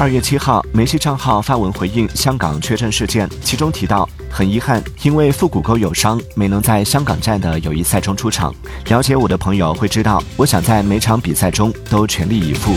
二月七号梅西账号发文回应香港缺阵事件其中提到很遗憾因为腹股沟有伤没能在香港站的友谊赛中出场。了解我的朋友会知道我想在每场比赛中都全力以赴。